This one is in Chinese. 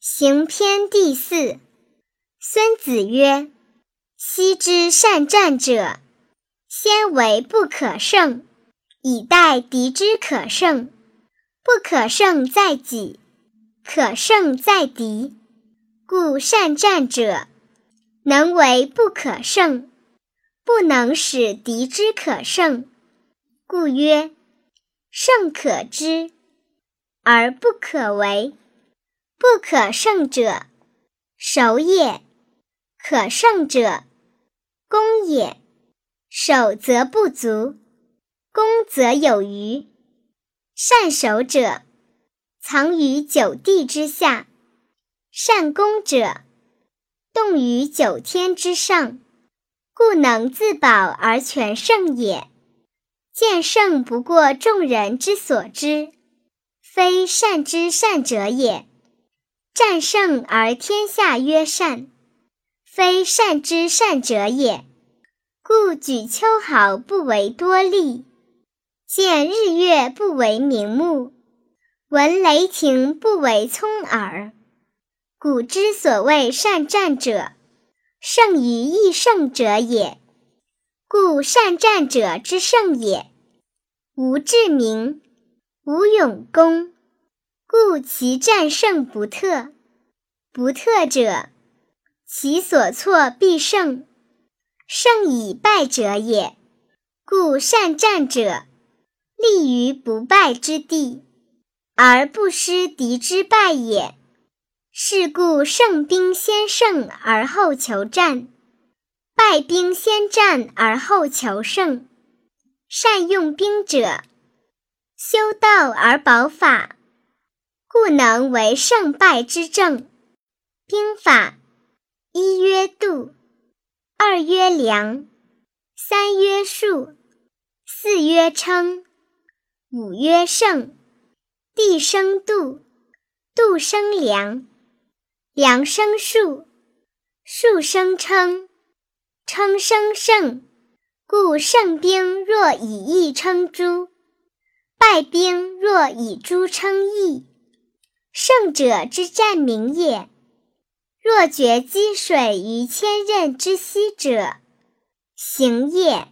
行篇第四。孙子曰：“昔之善战者，先为不可胜，以待敌之可胜。不可胜在己，可胜在敌。故善战者，能为不可胜，不能使敌之可胜。故曰：胜可知，而不可为。”不可胜者，守也；可胜者，攻也。守则不足，攻则有余。善守者，藏于九地之下；善攻者，动于九天之上。故能自保而全胜也。见胜不过众人之所知，非善之善者也。战胜而天下曰善，非善之善者也。故举秋毫不为多利，见日月不为明目，闻雷霆不为聪耳。古之所谓善战者，胜于易胜者也。故善战者之胜也，无智明，无勇功。故其战胜不特，不特者，其所错必胜，胜以败者也。故善战者，立于不败之地，而不失敌之败也。是故胜兵先胜而后求战，败兵先战而后求胜。善用兵者，修道而保法。不能为胜败之政。兵法：一曰度，二曰量，三曰数，四曰称，五曰胜。地生度，度生量，量生数，数生称，称生胜。故胜兵若以义称诸，败兵若以诸称义。胜者之战名也。若决积水于千仞之溪者，行也。